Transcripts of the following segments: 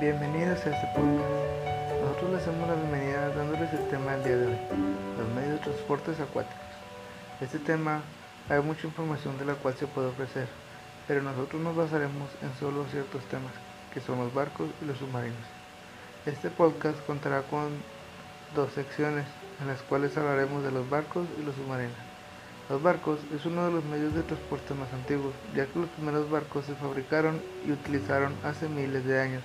Bienvenidos a este podcast. Nosotros les damos la bienvenida dándoles el tema del día de hoy, los medios de transportes acuáticos. Este tema hay mucha información de la cual se puede ofrecer, pero nosotros nos basaremos en solo ciertos temas, que son los barcos y los submarinos. Este podcast contará con dos secciones, en las cuales hablaremos de los barcos y los submarinos. Los barcos es uno de los medios de transporte más antiguos, ya que los primeros barcos se fabricaron y utilizaron hace miles de años.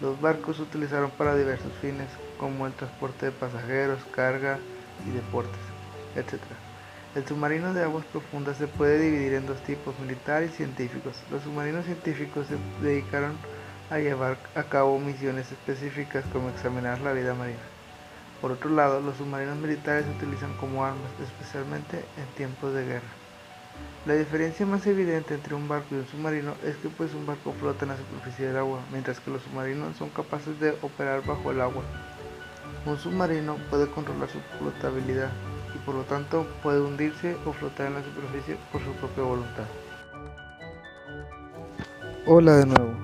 Los barcos se utilizaron para diversos fines, como el transporte de pasajeros, carga y deportes, etc. El submarino de aguas profundas se puede dividir en dos tipos, militar y científicos. Los submarinos científicos se dedicaron a llevar a cabo misiones específicas como examinar la vida marina. Por otro lado, los submarinos militares se utilizan como armas, especialmente en tiempos de guerra. La diferencia más evidente entre un barco y un submarino es que pues un barco flota en la superficie del agua, mientras que los submarinos son capaces de operar bajo el agua. Un submarino puede controlar su flotabilidad y por lo tanto puede hundirse o flotar en la superficie por su propia voluntad. Hola de nuevo.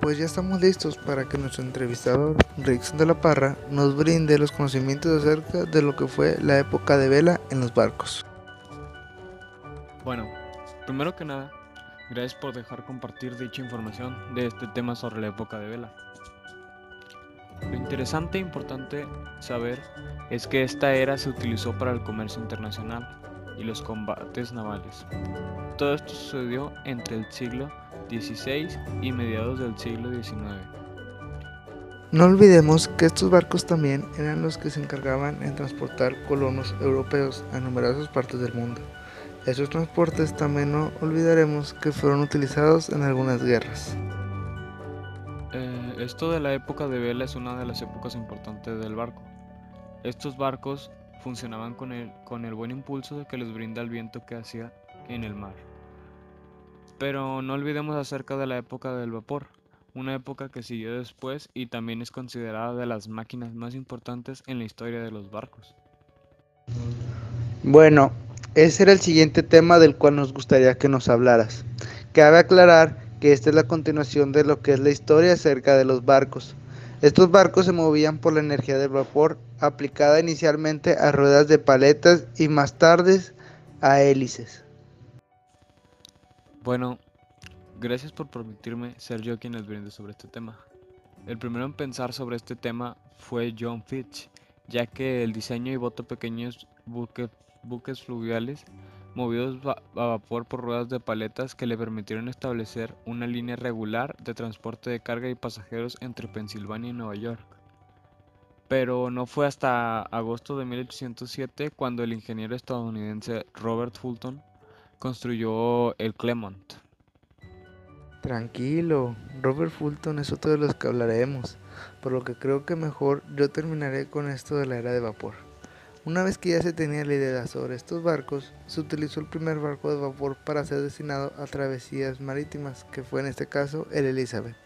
Pues ya estamos listos para que nuestro entrevistador, Rickson de la Parra, nos brinde los conocimientos acerca de lo que fue la época de vela en los barcos. Bueno, primero que nada, gracias por dejar compartir dicha información de este tema sobre la época de vela. Lo interesante e importante saber es que esta era se utilizó para el comercio internacional y los combates navales. Todo esto sucedió entre el siglo XVI y mediados del siglo XIX. No olvidemos que estos barcos también eran los que se encargaban en transportar colonos europeos a numerosas partes del mundo. Estos transportes también no olvidaremos que fueron utilizados en algunas guerras. Eh, esto de la época de vela es una de las épocas importantes del barco. Estos barcos funcionaban con el, con el buen impulso que les brinda el viento que hacía en el mar. Pero no olvidemos acerca de la época del vapor, una época que siguió después y también es considerada de las máquinas más importantes en la historia de los barcos. Bueno, ese era el siguiente tema del cual nos gustaría que nos hablaras. Cabe aclarar que esta es la continuación de lo que es la historia acerca de los barcos. Estos barcos se movían por la energía del vapor, aplicada inicialmente a ruedas de paletas y más tarde a hélices. Bueno, gracias por permitirme ser yo quien les brinde sobre este tema. El primero en pensar sobre este tema fue John Fitch, ya que el diseño y bote pequeños buques buques fluviales movidos a vapor por ruedas de paletas que le permitieron establecer una línea regular de transporte de carga y pasajeros entre Pensilvania y Nueva York. Pero no fue hasta agosto de 1807 cuando el ingeniero estadounidense Robert Fulton construyó el Clement. Tranquilo, Robert Fulton es otro de los que hablaremos, por lo que creo que mejor yo terminaré con esto de la era de vapor. Una vez que ya se tenía la idea sobre estos barcos, se utilizó el primer barco de vapor para ser destinado a travesías marítimas, que fue en este caso el Elizabeth,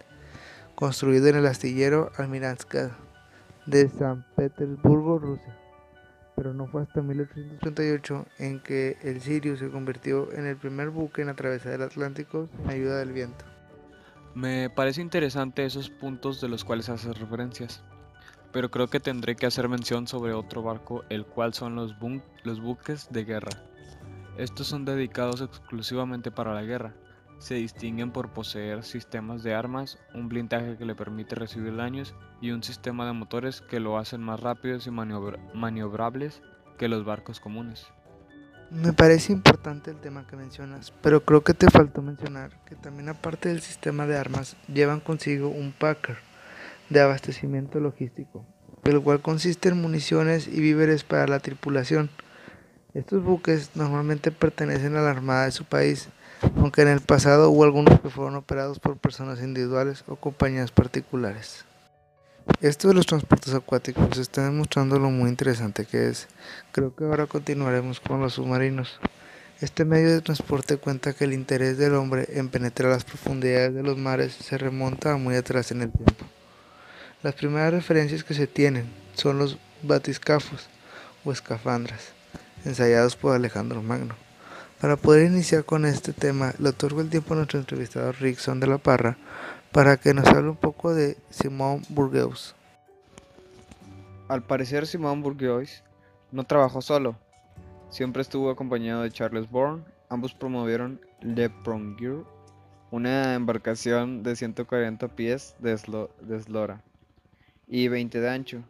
construido en el astillero Almirantska de San Petersburgo, Rusia. Pero no fue hasta 1838 en que el Sirius se convirtió en el primer buque en atravesar el Atlántico sin ayuda del viento. Me parece interesante esos puntos de los cuales haces referencias pero creo que tendré que hacer mención sobre otro barco, el cual son los, los buques de guerra. Estos son dedicados exclusivamente para la guerra. Se distinguen por poseer sistemas de armas, un blindaje que le permite recibir daños y un sistema de motores que lo hacen más rápidos y maniobrables que los barcos comunes. Me parece importante el tema que mencionas, pero creo que te faltó mencionar que también aparte del sistema de armas llevan consigo un Packer de abastecimiento logístico, el cual consiste en municiones y víveres para la tripulación. Estos buques normalmente pertenecen a la Armada de su país, aunque en el pasado hubo algunos que fueron operados por personas individuales o compañías particulares. Esto de los transportes acuáticos está demostrando lo muy interesante que es. Creo que ahora continuaremos con los submarinos. Este medio de transporte cuenta que el interés del hombre en penetrar las profundidades de los mares se remonta a muy atrás en el tiempo. Las primeras referencias que se tienen son los batiscafos o escafandras, ensayados por Alejandro Magno. Para poder iniciar con este tema, le otorgo el tiempo a nuestro entrevistador Rickson de la Parra para que nos hable un poco de Simón Bourgeois. Al parecer Simón Bourgeois no trabajó solo, siempre estuvo acompañado de Charles Bourne, ambos promovieron Le Prongeur, una embarcación de 140 pies de, eslora y 20 de ancho,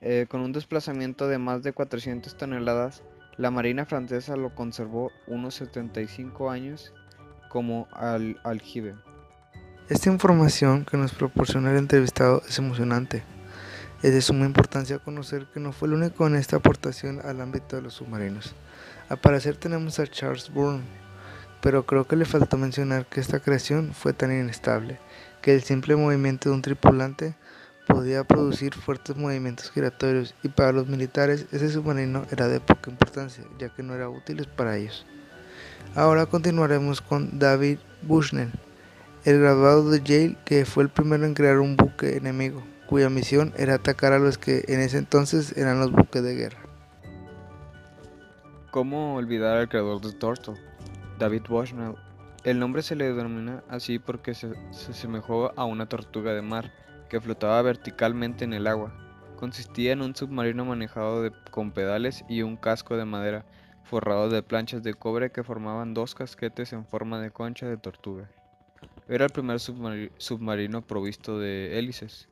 eh, con un desplazamiento de más de 400 toneladas, la Marina francesa lo conservó unos 75 años como al aljibe. Esta información que nos proporciona el entrevistado es emocionante. Es de suma importancia conocer que no fue el único en esta aportación al ámbito de los submarinos. Al parecer tenemos a Charles Bourne, pero creo que le faltó mencionar que esta creación fue tan inestable que el simple movimiento de un tripulante podía producir fuertes movimientos giratorios y para los militares ese submarino era de poca importancia ya que no era útil para ellos. Ahora continuaremos con David Bushnell, el graduado de Yale que fue el primero en crear un buque enemigo, cuya misión era atacar a los que en ese entonces eran los buques de guerra. ¿Cómo olvidar al creador de Turtle? David Bushnell. El nombre se le denomina así porque se, se asemejó a una tortuga de mar que flotaba verticalmente en el agua. Consistía en un submarino manejado con pedales y un casco de madera forrado de planchas de cobre que formaban dos casquetes en forma de concha de tortuga. Era el primer submarino provisto de hélices,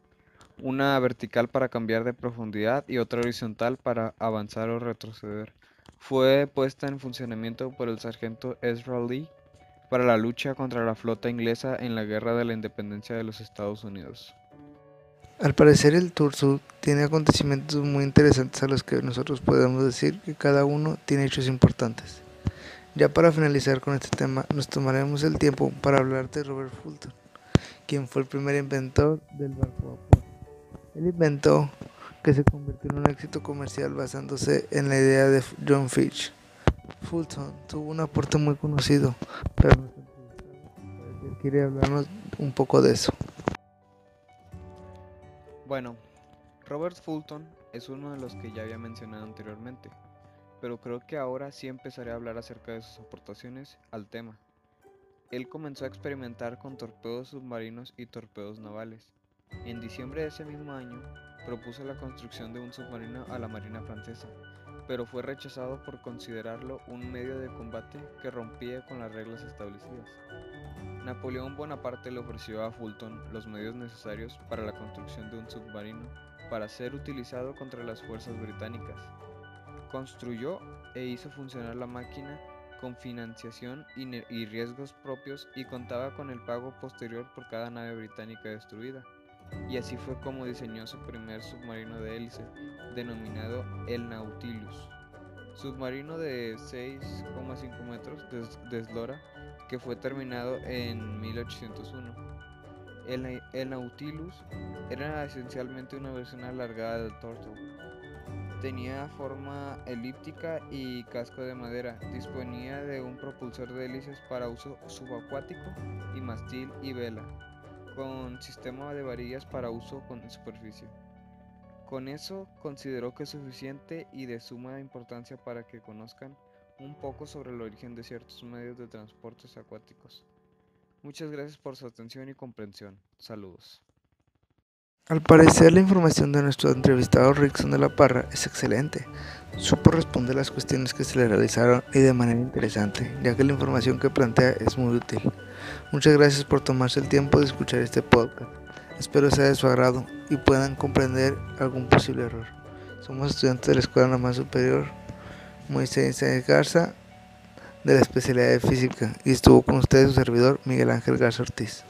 una vertical para cambiar de profundidad y otra horizontal para avanzar o retroceder. Fue puesta en funcionamiento por el sargento Ezra Lee para la lucha contra la flota inglesa en la Guerra de la Independencia de los Estados Unidos. Al parecer el Turso tiene acontecimientos muy interesantes a los que nosotros podemos decir que cada uno tiene hechos importantes. Ya para finalizar con este tema, nos tomaremos el tiempo para hablar de Robert Fulton, quien fue el primer inventor del barco vapor. Él inventó que se convirtió en un éxito comercial basándose en la idea de John Fitch. Fulton tuvo un aporte muy conocido, pero quiere hablarnos un poco de eso. Bueno, Robert Fulton es uno de los que ya había mencionado anteriormente, pero creo que ahora sí empezaré a hablar acerca de sus aportaciones al tema. Él comenzó a experimentar con torpedos submarinos y torpedos navales. En diciembre de ese mismo año, propuso la construcción de un submarino a la Marina francesa, pero fue rechazado por considerarlo un medio de combate que rompía con las reglas establecidas. Napoleón Bonaparte le ofreció a Fulton los medios necesarios para la construcción de un submarino para ser utilizado contra las fuerzas británicas. Construyó e hizo funcionar la máquina con financiación y, riesgos propios y contaba con el pago posterior por cada nave británica destruida. Y así fue como diseñó su primer submarino de hélice, denominado el Nautilus. Submarino de 6,5 metros de eslora que fue terminado en 1801. El, Nautilus era esencialmente una versión alargada del Turtle. Tenía forma elíptica y casco de madera. Disponía de un propulsor de hélices para uso subacuático y mastil y vela, con sistema de varillas para uso con superficie. Con eso consideró que es suficiente y de suma importancia para que conozcan un poco sobre el origen de ciertos medios de transportes acuáticos. Muchas gracias por su atención y comprensión. Saludos. Al parecer la información de nuestro entrevistado Rickson de la Parra es excelente. Supo responder las cuestiones que se le realizaron y de manera interesante, ya que la información que plantea es muy útil. Muchas gracias por tomarse el tiempo de escuchar este podcast. Espero sea de su agrado y puedan comprender algún posible error. Somos estudiantes de la Escuela Normal Superior Moisés Garza de la especialidad de física y estuvo con ustedes su servidor Miguel Ángel Garza Ortiz.